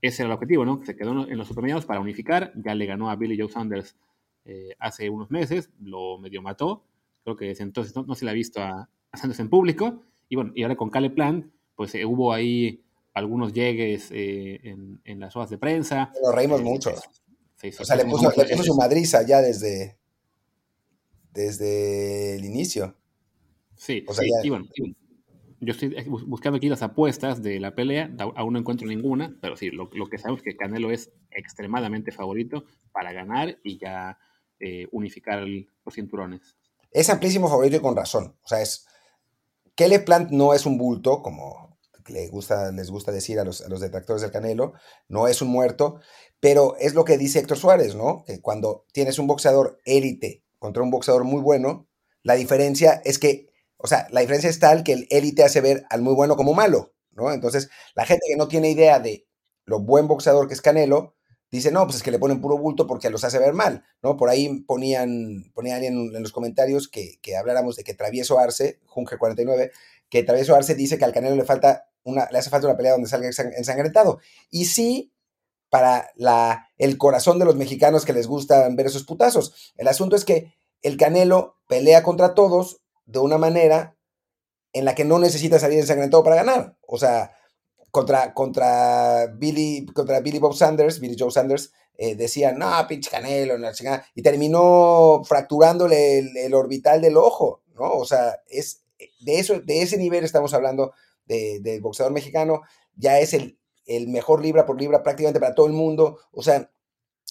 Ese era el objetivo, ¿no? Se quedó en los supermedianos para unificar. Ya le ganó a Billy Joe Sanders eh, hace unos meses, lo medio mató. Creo que desde entonces no, se le ha visto a, Sanders en público. Y bueno, y ahora con Cale Plant, pues eh, hubo ahí algunos llegues eh, en, las hojas de prensa. Nos reímos mucho. o sea, le puso, su madriza ya desde, desde el inicio. Sí, o sea, y bueno, yo estoy buscando aquí las apuestas de la pelea, aún no encuentro ninguna, pero sí, lo, que sabemos es que Canelo es extremadamente favorito para ganar y ya eh, unificar los cinturones. Es amplísimo favorito y con razón. O sea, es. Kelly Plant no es un bulto, como le gusta, les gusta decir a los, a los detractores del Canelo, no es un muerto, pero es lo que dice Héctor Suárez, ¿no? Que cuando tienes un boxeador élite contra un boxeador muy bueno, la diferencia es que o sea, la diferencia es tal que el élite hace ver al muy bueno como malo, ¿no? Entonces, la gente que no tiene idea de lo buen boxeador que es Canelo, dice, no, pues es que le ponen puro bulto porque los hace ver mal, ¿no? Por ahí ponían, ponían en, los comentarios que, que, habláramos de que Travieso Arce, Junge 49, que Travieso Arce dice que al Canelo le falta le hace falta una pelea donde salga ensangrentado. Y sí, para la, el corazón de los mexicanos que les gusta ver esos putazos. El asunto es que el Canelo pelea contra todos, de una manera en la que no necesita salir ensangrentado para ganar. O sea, contra, contra, Billy, contra Billy Bob Sanders, Billy Joe Sanders, eh, decía, no, pinche canelo, y terminó fracturándole el, orbital del ojo, ¿no? O sea, es, de, eso, de ese nivel estamos hablando del boxeador mexicano, ya es el, el mejor libra por libra prácticamente para todo el mundo, o sea,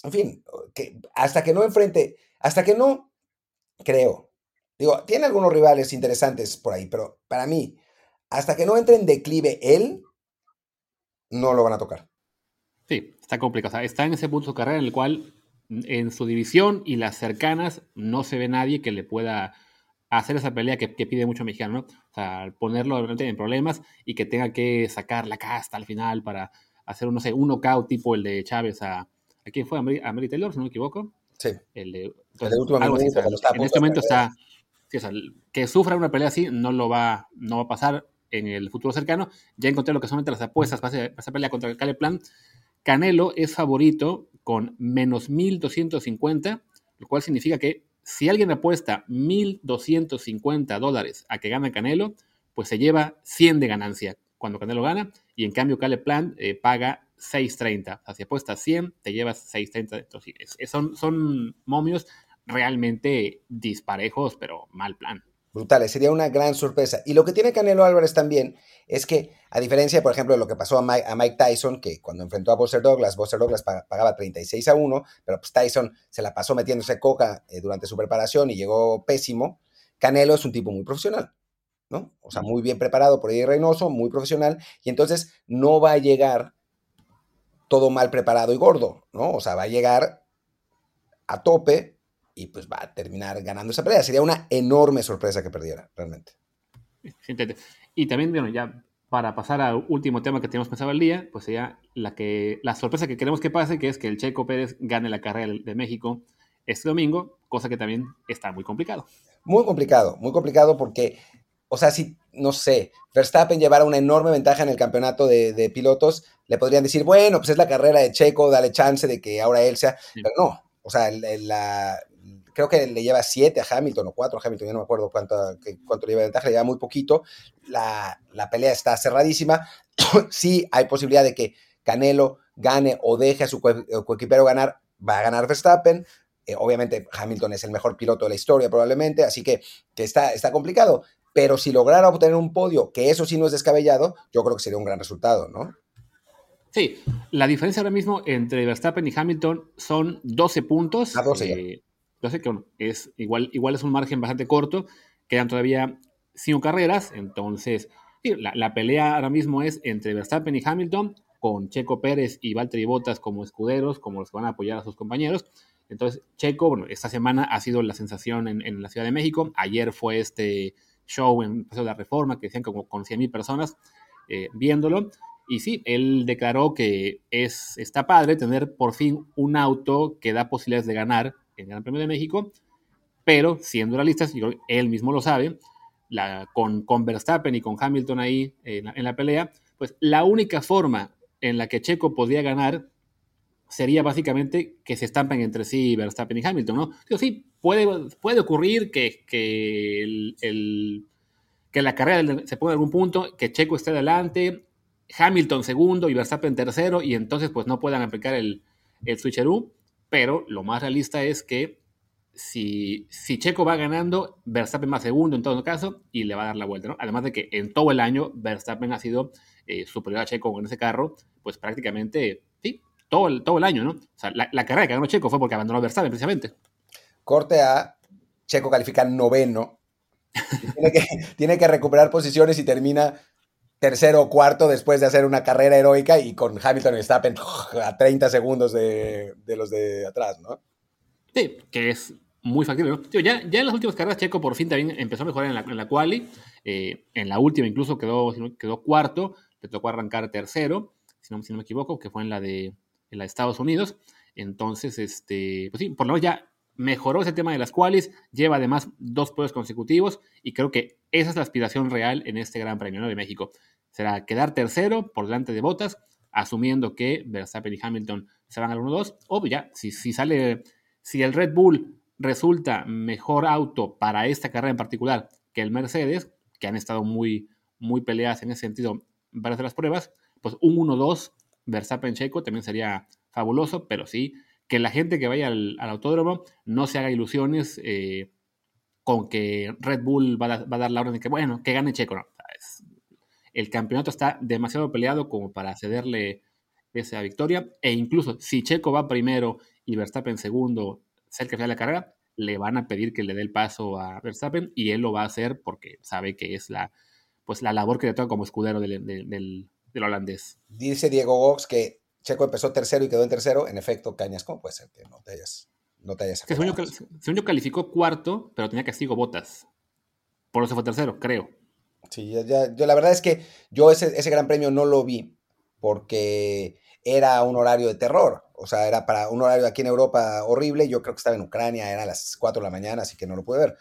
en fin, que hasta que no enfrente, hasta que no, creo, Digo, tiene algunos rivales interesantes por ahí, pero para mí, hasta que no entre en declive él, no lo van a tocar. Sí, está complicado. está en ese punto de su carrera en el cual en su división y las cercanas no se ve nadie que le pueda hacer esa pelea que, pide mucho mexicano, ¿no? O sea, ponerlo en problemas y que tenga que sacar la casta al final para hacer, no sé, un knockout tipo el de Chávez a... ¿A quién fue? ¿A Mary, Taylor, si no me equivoco? Sí. El de, en este momento está que sufra una pelea así no lo va, no va a pasar en el futuro cercano. Ya encontré lo que son entre las apuestas para esa pelea contra el Cale Plan. Canelo es favorito con menos 1250, lo cual significa que si alguien apuesta 1250 dólares a que gana Canelo, pues se lleva 100 de ganancia cuando Canelo gana, y en cambio Cale Plan eh, paga 6.30. O sea, si apuestas 100, te llevas 6.30. Entonces, son, son momios realmente disparejos, pero mal plan. Brutales, sería una gran sorpresa. Y lo que tiene Canelo Álvarez también es que, a diferencia, por ejemplo, de lo que pasó a Mike, Tyson, que cuando enfrentó a Buster Douglas, Buster Douglas pagaba 36 a 1, pero pues Tyson se la pasó metiéndose coca eh, durante su preparación y llegó pésimo. Canelo es un tipo muy profesional, ¿no? O sea, muy bien preparado por ahí Reynoso, muy profesional, y entonces no va a llegar todo mal preparado y gordo, ¿no? O sea, va a llegar a tope, y pues va a terminar ganando esa pelea. Sería una enorme sorpresa que perdiera, realmente. Y también, bueno, ya para pasar al último tema que tenemos pensado el día, pues sería la, que, la sorpresa que queremos que pase, que es que el Checo Pérez gane la carrera de México este domingo, cosa que también está muy complicado. Muy complicado, muy complicado porque, o sea, si, no sé, Verstappen llevara una enorme ventaja en el campeonato de, pilotos, le podrían decir, bueno, pues es la carrera de Checo, dale chance de que ahora él sea, pero no, o sea, la, creo que le lleva 7 a Hamilton o 4 a Hamilton, yo no me acuerdo cuánto, cuánto le lleva de ventaja, le lleva muy poquito. La, la pelea está cerradísima. sí hay posibilidad de que Canelo gane o deje a su coequipero ganar, va a ganar Verstappen. Eh, obviamente Hamilton es el mejor piloto de la historia probablemente, así que, que está, está complicado. Pero si lograra obtener un podio, que eso sí no es descabellado, yo creo que sería un gran resultado, ¿no? Sí, la diferencia ahora mismo entre Verstappen y Hamilton son 12 puntos. A 12 yo sé que es igual, igual es un margen bastante corto, quedan todavía cinco carreras, entonces la, pelea ahora mismo es entre Verstappen y Hamilton, con Checo Pérez y Valtteri Bottas como escuderos, como los que van a apoyar a sus compañeros. Entonces, Checo, bueno, esta semana ha sido la sensación en, la Ciudad de México. Ayer fue este show en Paseo de la Reforma, que decían como con 100.000 personas eh, viéndolo. Y sí, él declaró que es, está padre tener por fin un auto que da posibilidades de ganar el Gran Premio de México, pero siendo realistas, y él mismo lo sabe, con, con Verstappen y con Hamilton ahí en la, pelea, pues la única forma en la que Checo podría ganar sería básicamente que se estampen entre sí Verstappen y Hamilton, ¿no? sí, puede, puede ocurrir que, que, el, que la carrera se ponga en algún punto, que Checo esté adelante, Hamilton segundo y Verstappen tercero, y entonces pues no puedan aplicar el, el switcheroo, pero lo más realista es que si, si Checo va ganando, Verstappen va segundo en todo caso y le va a dar la vuelta, ¿no? Además de que en todo el año Verstappen ha sido eh, superior a Checo en ese carro, pues prácticamente, sí, todo el, todo el año, ¿no? O sea, la, carrera que ganó Checo fue porque abandonó Verstappen precisamente. Corte a Checo califica noveno. Tiene que, tiene que recuperar posiciones y termina tercero o cuarto después de hacer una carrera heroica y con Hamilton y Verstappen a 30 segundos de, los de atrás, ¿no? Sí, que es muy factible. ¿no? ya, ya en las últimas carreras Checo por fin también empezó a mejorar en la, en la quali. Eh, en la última incluso quedó, quedó cuarto, le tocó arrancar tercero, si no, si no me equivoco, que fue en la, de, en la de Estados Unidos. Entonces, este, pues sí, por lo menos ya mejoró ese tema de las qualis, lleva además dos podios consecutivos y creo que esa es la aspiración real en este Gran Premio de México. Será quedar tercero por delante de Botas, asumiendo que Verstappen y Hamilton se van al 1-2, o ya, si, sale si el Red Bull resulta mejor auto para esta carrera en particular que el Mercedes, que han estado muy, muy peleadas en ese sentido varias de las pruebas, pues un 1-2 Verstappen Checo también sería fabuloso, pero sí que la gente que vaya al, autódromo no se haga ilusiones eh, con que Red Bull va a, dar la orden de que, bueno, que gane Checo. No, el campeonato está demasiado peleado como para cederle esa victoria, e incluso si Checo va primero y Verstappen segundo, cerca de la carrera, le van a pedir que le dé el paso a Verstappen y él lo va a hacer porque sabe que es la, pues, la labor que le toca como escudero del, del, holandés. Dice Diego Gox que Checo empezó tercero y quedó en tercero. En efecto, Cañas, ¿cómo puede ser que no te hayas, no te hayas Según yo, calificó cuarto, pero tenía castigo botas. Por eso fue tercero, creo. Sí, ya, yo la verdad es que yo ese, ese gran premio no lo vi porque era un horario de terror. O sea, era para un horario aquí en Europa horrible. Yo creo que estaba en Ucrania, era a las 4 de la mañana, así que no lo pude ver.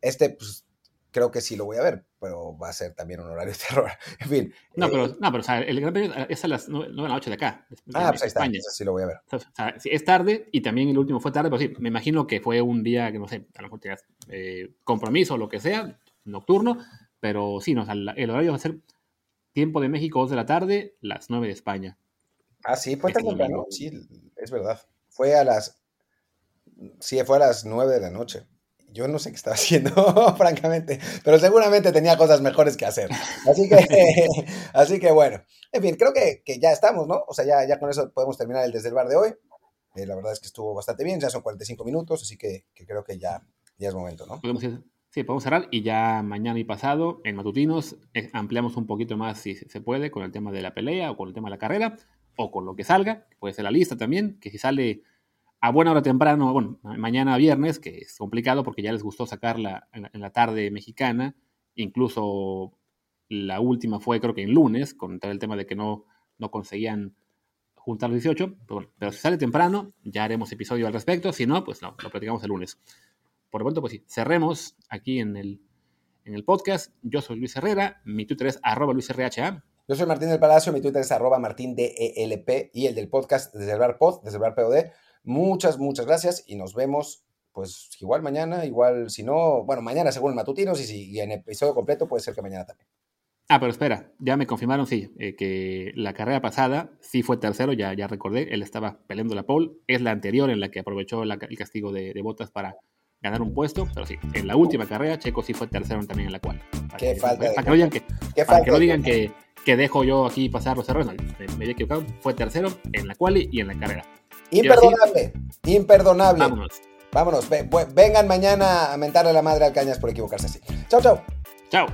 Este, pues, creo que sí lo voy a ver, pero va a ser también un horario de terror. En fin. No, pero, eh, no, pero o sea, el Gran Premio es a las 9 de la noche de acá. ah, pues ahí está, sí lo voy a ver. O sea, es tarde y también el último fue tarde, pero sí, me imagino que fue un día que, no sé, a lo mejor tenías eh, compromiso o lo que sea, nocturno, pero sí, no, o sea, el horario va a ser tiempo de México 2 de la tarde, las 9 de España. Ah, sí, fue tan temprano. Sí, es verdad. Fue a las. Sí, fue a las 9 de la noche. Yo no sé qué estaba haciendo, francamente, pero seguramente tenía cosas mejores que hacer. Así que, así que bueno. En fin, creo que, que, ya estamos, ¿no? O sea, ya, ya con eso podemos terminar el desde el bar de hoy. Eh, la verdad es que estuvo bastante bien, ya son 45 minutos, así que, que creo que ya, ya es momento, ¿no? Podemos ir, sí, podemos cerrar y ya mañana y pasado en Matutinos eh, ampliamos un poquito más si se puede con el tema de la pelea o con el tema de la carrera o con lo que salga, puede ser la lista también, que si sale a buena hora temprano, bueno, mañana viernes, que es complicado porque ya les gustó sacarla en la, tarde mexicana, incluso la última fue creo que en lunes, con todo el tema de que no, no conseguían juntar los 18, pero, pero si sale temprano, ya haremos episodio al respecto, si no, pues no, lo platicamos el lunes. Por lo tanto, pues sí, cerremos aquí en el, en el podcast. Yo soy Luis Herrera, mi Twitter es arroba luisrha, yo soy Martín del Palacio, mi Twitter es arroba martindelp y el del podcast desde el bar pod, desde el bar POD. Muchas, muchas gracias y nos vemos pues igual mañana, igual si no, bueno, mañana según el matutino, y si en episodio completo puede ser que mañana también. Ah, pero espera, ya me confirmaron, sí, eh, que la carrera pasada sí fue tercero, ya, ya recordé, él estaba peleando la pole, es la anterior en la que aprovechó el castigo de, de botas para ganar un puesto, pero sí, en la última carrera Checo sí fue tercero también en la cual. Qué falta. Para que no digan que, para que, no digan que, que, dejo yo aquí pasar los errores, no, me, había equivocado, fue tercero en la quali y en la carrera. Imperdonable, imperdonable. Vámonos. Vámonos, vengan mañana a mentarle la madre al Cañas por equivocarse así. Chao, chao. Chao.